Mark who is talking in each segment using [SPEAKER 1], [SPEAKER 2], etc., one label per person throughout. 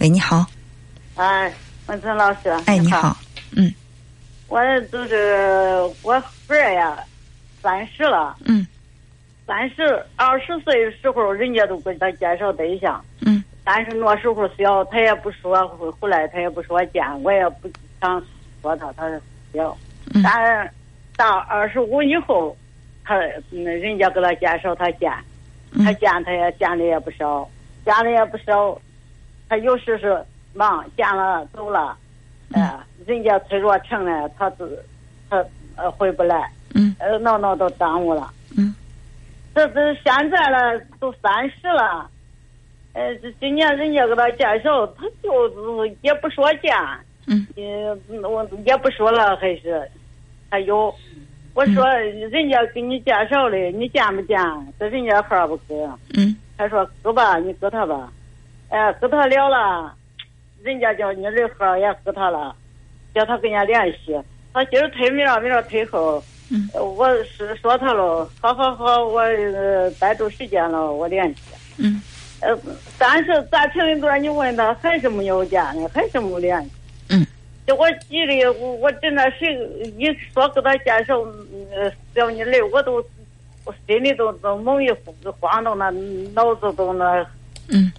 [SPEAKER 1] 喂，你好。
[SPEAKER 2] 哎，文成老师。
[SPEAKER 1] 哎，你好。嗯。
[SPEAKER 2] 我就是我孩儿呀，三十了。
[SPEAKER 1] 嗯。
[SPEAKER 2] 三十二十岁的时候，人家都给他介绍对象。
[SPEAKER 1] 嗯。
[SPEAKER 2] 但是那时候小，他也不说，回来他也不说见，我也不想说他，他小。
[SPEAKER 1] 嗯。
[SPEAKER 2] 但是到二十五以后，他那人家给他介绍他见，他见他也见的也不少，见的也不少。他有时是忙，见了走了，哎，人家催着成了，他自他呃回不来。
[SPEAKER 1] 嗯。
[SPEAKER 2] 呃，闹闹都耽误了。
[SPEAKER 1] 嗯。
[SPEAKER 2] 这这现在了，都三十了，呃，这今年人家给他介绍，他就是也不说见，
[SPEAKER 1] 嗯，
[SPEAKER 2] 我也不说了，还是还有，我说人家给你介绍的，你见不见？这人家号不给，
[SPEAKER 1] 嗯，
[SPEAKER 2] 他说给吧，你给他吧，哎，给他聊了，人家叫你的号也给他了，叫他跟人家联系，他今儿推明儿，明儿推后。
[SPEAKER 1] 嗯，
[SPEAKER 2] 我是说他了，好好好，我待住时间了，我联系。
[SPEAKER 1] 嗯，
[SPEAKER 2] 呃，但是咱平一段，你问他还是没有见呢，还是没联系。
[SPEAKER 1] 嗯，
[SPEAKER 2] 就我急的，我我真的谁一说给他介绍，呃，叫你来，我都我心里都都猛一慌动，那脑子都那。
[SPEAKER 1] 嗯，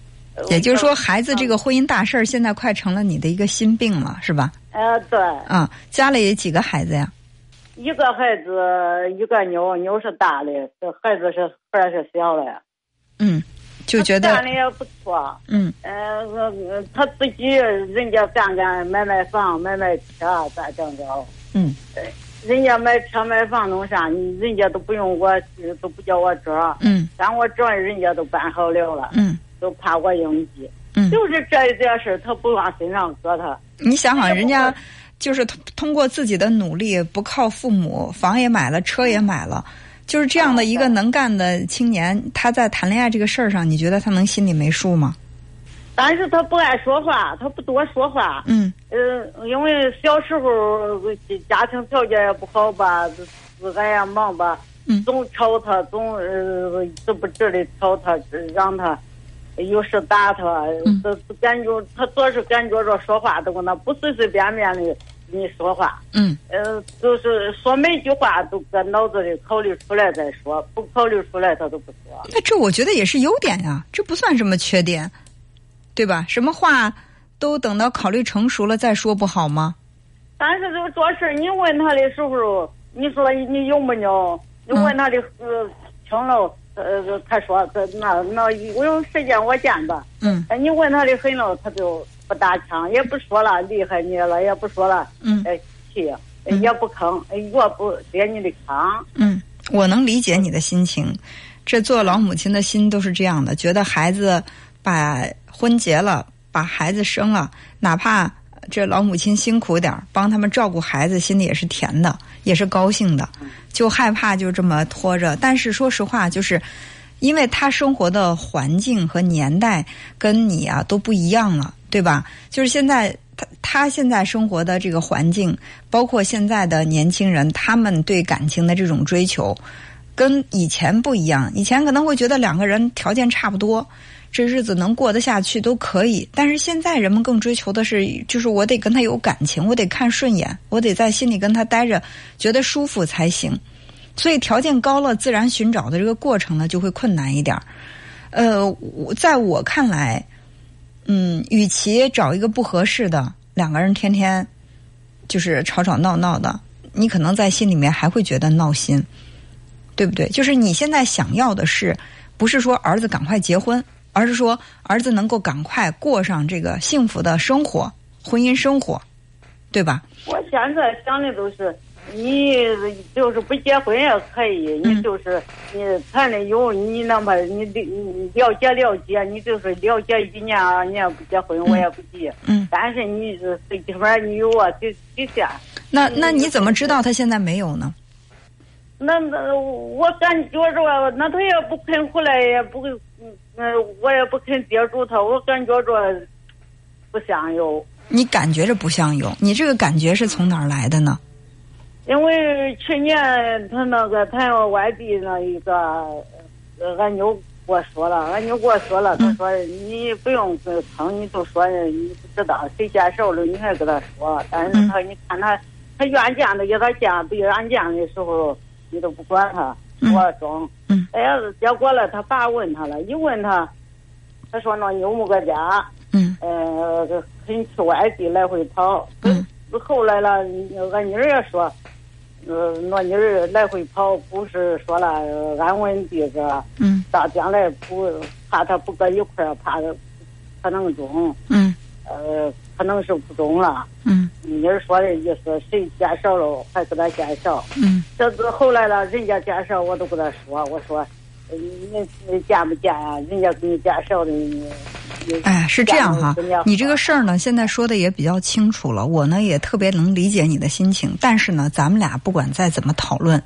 [SPEAKER 1] 也就是说，孩子这个婚姻大事儿，现在快成了你的一个心病了，是吧？
[SPEAKER 2] 呃，对。
[SPEAKER 1] 啊，家里有几个孩子呀？
[SPEAKER 2] 一个孩子，一个妞，妞是大的，这孩子是孩是小的。
[SPEAKER 1] 嗯，就觉得
[SPEAKER 2] 干的也不错。
[SPEAKER 1] 嗯。
[SPEAKER 2] 呃，他自己人家干干买买房买买车咋整着？
[SPEAKER 1] 嗯。
[SPEAKER 2] 人家买车买房弄啥？人家都不用我，都不叫我找。
[SPEAKER 1] 嗯。
[SPEAKER 2] 但我找人家都办好了了。
[SPEAKER 1] 嗯。
[SPEAKER 2] 都怕我应激。
[SPEAKER 1] 嗯。
[SPEAKER 2] 就是这一点事他不往身上搁他。
[SPEAKER 1] 你想想，人家。就是通通过自己的努力，不靠父母，房也买了，车也买了，就是这样的一个能干的青年，他在谈恋爱这个事儿上，你觉得他能心里没数吗？
[SPEAKER 2] 但是他不爱说话，他不多说话。
[SPEAKER 1] 嗯。
[SPEAKER 2] 呃，因为小时候家庭条件也不好吧，自个也忙吧，
[SPEAKER 1] 嗯，
[SPEAKER 2] 总吵他，总呃这不这的吵他，让他。有时打他，都感觉他总是感觉着说话都跟那不随随便便的跟你说话。
[SPEAKER 1] 嗯。
[SPEAKER 2] 呃，就是说每句话都搁脑子里考虑出来再说，不考虑出来他都不说。
[SPEAKER 1] 那这我觉得也是优点呀，这不算什么缺点，对吧？什么话都等到考虑成熟了再说不好吗？
[SPEAKER 2] 但是这个做事你问他的时候，你说你有没有？你问他的呃听了。呃，他说这那那我有时间我见吧。
[SPEAKER 1] 嗯。
[SPEAKER 2] 哎，你问他的很了，他就不搭腔，也不说了厉害你了，也不说了。
[SPEAKER 1] 嗯。
[SPEAKER 2] 哎，气，也不吭，越不接你的炕。
[SPEAKER 1] 嗯，我能理解你的心情。这做老母亲的心都是这样的，觉得孩子把婚结了，把孩子生了，哪怕这老母亲辛苦点帮他们照顾孩子，心里也是甜的，也是高兴的。就害怕就这么拖着，但是说实话，就是因为他生活的环境和年代跟你啊都不一样了，对吧？就是现在他他现在生活的这个环境，包括现在的年轻人，他们对感情的这种追求跟以前不一样。以前可能会觉得两个人条件差不多，这日子能过得下去都可以，但是现在人们更追求的是，就是我得跟他有感情，我得看顺眼，我得在心里跟他待着，觉得舒服才行。所以条件高了，自然寻找的这个过程呢就会困难一点。呃，在我看来，嗯，与其找一个不合适的，两个人天天就是吵吵闹闹的，你可能在心里面还会觉得闹心，对不对？就是你现在想要的是，不是说儿子赶快结婚，而是说儿子能够赶快过上这个幸福的生活，婚姻生活，对吧？
[SPEAKER 2] 我现在想的都是。你就是不结婚也可以，你就是你谈的有你那么你你了解了解，你就是了解一年二年不结婚我也不急。
[SPEAKER 1] 嗯。
[SPEAKER 2] 但是你是最起码你有啊底底线。
[SPEAKER 1] 那那你怎么知道他现在没有呢？
[SPEAKER 2] 那那我感觉着，那他也不肯回来，也不嗯，我也不肯接触他，我感觉着不像有。
[SPEAKER 1] 你感觉着不像有？你这个感觉是从哪儿来的呢？
[SPEAKER 2] 因为去年他那个谈外地那一个，俺妞我说了，俺妞给我说了，他说你不用撑，你就说你不知道谁介绍了，你还跟他说。但是他你看他，他愿见的给他见，不愿见的时候你都不管他，我装。哎呀，结果了，他爸问他了，一问他，他说那妞没个家，
[SPEAKER 1] 嗯，
[SPEAKER 2] 呃，肯去外地来回跑。
[SPEAKER 1] 嗯，
[SPEAKER 2] 后来了，俺妮儿也说。呃，那妮儿来回跑，不是说了安稳地个，
[SPEAKER 1] 嗯，
[SPEAKER 2] 到将来不怕他不搁一块儿，怕可能中，
[SPEAKER 1] 嗯，
[SPEAKER 2] 呃，可能是不中了，
[SPEAKER 1] 嗯，
[SPEAKER 2] 妮儿说的意思，谁介绍了还给他介绍，
[SPEAKER 1] 嗯，
[SPEAKER 2] 这是后来了，人家介绍我都跟他说，我说，你见不见啊？人家给你介绍的。
[SPEAKER 1] 哎，是这样哈，你这个事儿呢，现在说的也比较清楚了。我呢也特别能理解你的心情，但是呢，咱们俩不管再怎么讨论，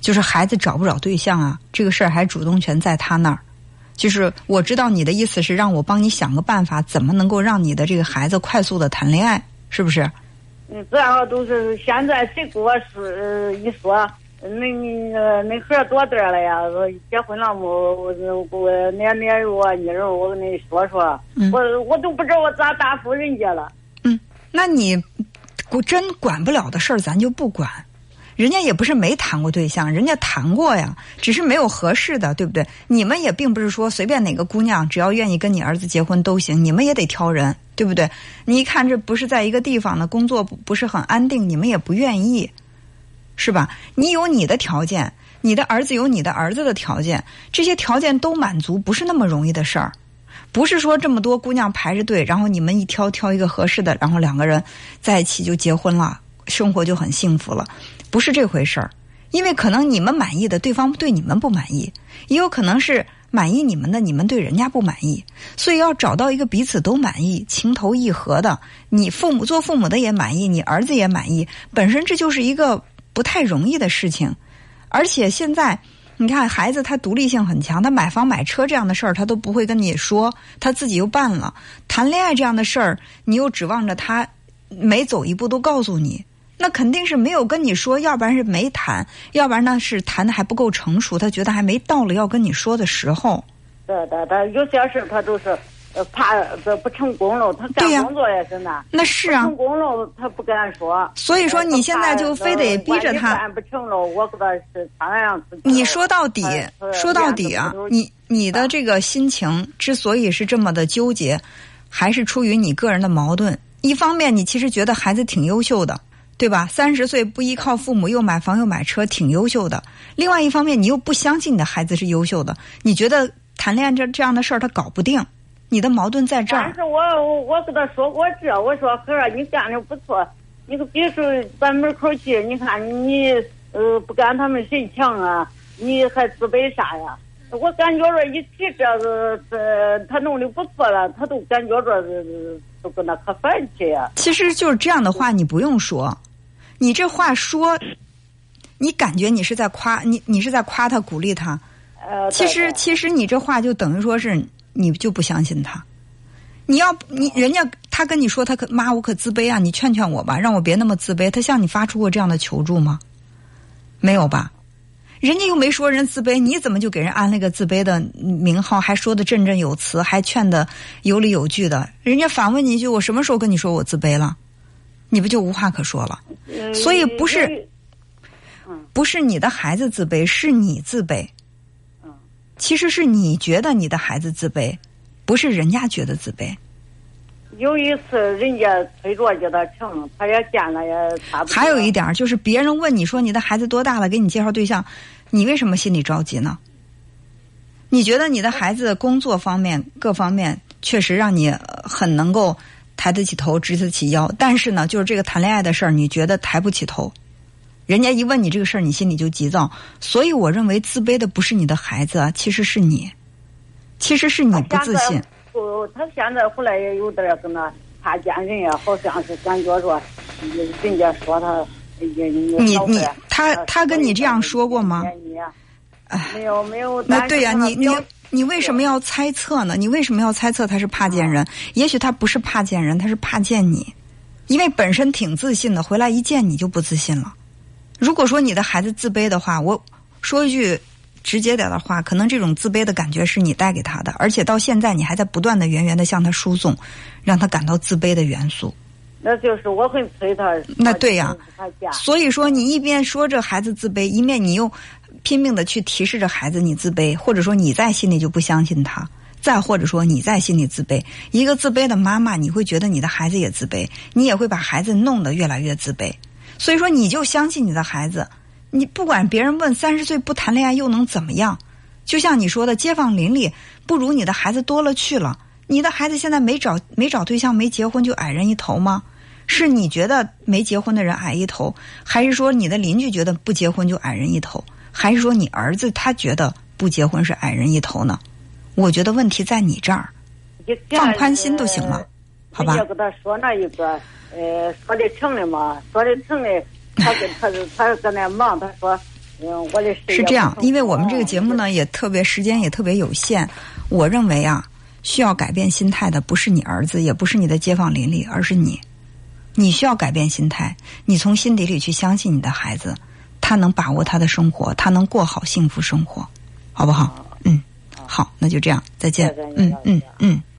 [SPEAKER 1] 就是孩子找不找对象啊，这个事儿还主动权在他那儿。就是我知道你的意思是让我帮你想个办法，怎么能够让你的这个孩子快速的谈恋爱，是不是？
[SPEAKER 2] 嗯，这样都是现在谁给我说一说。恁恁孩多大了呀？结婚了没？我我年年我妮儿，我跟你说说，我我都不知道我咋答复人家了。
[SPEAKER 1] 嗯，那你真管不了的事儿，咱就不管。人家也不是没谈过对象，人家谈过呀，只是没有合适的，对不对？你们也并不是说随便哪个姑娘只要愿意跟你儿子结婚都行，你们也得挑人，对不对？你一看这不是在一个地方的工作不是很安定，你们也不愿意。是吧？你有你的条件，你的儿子有你的儿子的条件，这些条件都满足，不是那么容易的事儿。不是说这么多姑娘排着队，然后你们一挑挑一个合适的，然后两个人在一起就结婚了，生活就很幸福了，不是这回事儿。因为可能你们满意的，对方对你们不满意；也有可能是满意你们的，你们对人家不满意。所以要找到一个彼此都满意、情投意合的，你父母做父母的也满意，你儿子也满意，本身这就是一个。不太容易的事情，而且现在你看，孩子他独立性很强，他买房买车这样的事儿他都不会跟你说，他自己又办了。谈恋爱这样的事儿，你又指望着他每走一步都告诉你，那肯定是没有跟你说，要不然是没谈，要不然呢是谈的还不够成熟，他觉得还没到了要跟你说的时候。
[SPEAKER 2] 对对对，有些事他都是。呃，怕这不成功了，他干工作也是那。
[SPEAKER 1] 那是啊。
[SPEAKER 2] 成功了，他不敢说。
[SPEAKER 1] 所以说，你现在就非得逼着他。
[SPEAKER 2] 干不成了，我给他是他样子。
[SPEAKER 1] 你说到底，说到底啊，你你的这个心情之所以是这么的纠结，还是出于你个人的矛盾。一方面，你其实觉得孩子挺优秀的，对吧？三十岁不依靠父母，又买房又买车，挺优秀的。另外一方面，你又不相信你的孩子是优秀的，你觉得谈恋爱这这样的事儿他搞不定。你的矛盾在这儿。
[SPEAKER 2] 但是我我跟他说过这，我说孩儿你干的不错，你可别说咱门口去，你看你呃不干他们谁强啊？你还自卑啥呀？我感觉着一提这个这他弄的不错了，他都感觉着都跟他可烦气呀。
[SPEAKER 1] 其实就是这样的话，你不用说，你这话说，你感觉你是在夸你，你是在夸他鼓励他。
[SPEAKER 2] 呃，
[SPEAKER 1] 其实其实你这话就等于说是。你就不相信他？你要你人家他跟你说他可妈我可自卑啊！你劝劝我吧，让我别那么自卑。他向你发出过这样的求助吗？没有吧？人家又没说人自卑，你怎么就给人安了个自卑的名号？还说的振振有词，还劝的有理有据的。人家反问你一句：我什么时候跟你说我自卑了？你不就无话可说了？所以不是，不是你的孩子自卑，是你自卑。其实是你觉得你的孩子自卑，不是人家觉得自卑。
[SPEAKER 2] 有一次人家推着叫他成，他也见了也。
[SPEAKER 1] 还有一点就是，别人问你说你的孩子多大了，给你介绍对象，你为什么心里着急呢？你觉得你的孩子工作方面各方面确实让你很能够抬得起头、直得起腰，但是呢，就是这个谈恋爱的事儿，你觉得抬不起头。人家一问你这个事儿，你心里就急躁，所以我认为自卑的不是你的孩子，其实是你，其实是你不自信。
[SPEAKER 2] 不，他现在回来也有点跟他怕见人呀，好像是感觉说，人家说他，你
[SPEAKER 1] 你他他跟你这样说过吗？
[SPEAKER 2] 没有没有。
[SPEAKER 1] 那对呀，你你你为什么要猜测呢？你为什么要猜测他是怕见人？也许他不是怕见人，他是怕见你，因为本身挺自信的，回来一见你就不自信了。如果说你的孩子自卑的话，我说一句直接点的话，可能这种自卑的感觉是你带给他的，而且到现在你还在不断的源源的向他输送，让他感到自卑的元素。
[SPEAKER 2] 那就是我会催他。
[SPEAKER 1] 那对呀所以说，你一边说着孩子自卑，一面你又拼命的去提示着孩子你自卑，或者说你在心里就不相信他，再或者说你在心里自卑。一个自卑的妈妈，你会觉得你的孩子也自卑，你也会把孩子弄得越来越自卑。所以说，你就相信你的孩子，你不管别人问三十岁不谈恋爱又能怎么样？就像你说的，街坊邻里不如你的孩子多了去了。你的孩子现在没找没找对象，没结婚就矮人一头吗？是你觉得没结婚的人矮一头，还是说你的邻居觉得不结婚就矮人一头，还是说你儿子他觉得不结婚是矮人一头呢？我觉得问题在你这儿，放宽心就行了，好吧
[SPEAKER 2] 人家？跟他说那一个，呃，说的成的嘛，说的成的，他跟他他搁那忙，他说，嗯，我的事
[SPEAKER 1] 是这样因为我们这个节目呢也特别时间也特别有限，我认为啊，需要改变心态的不是你儿子，也不是你的街坊邻里，而是你。你需要改变心态，你从心底里去相信你的孩子，他能把握他的生活，他能过好幸福生活，好不好？嗯，好，那就这样，再见
[SPEAKER 2] 再见。
[SPEAKER 1] 嗯嗯嗯。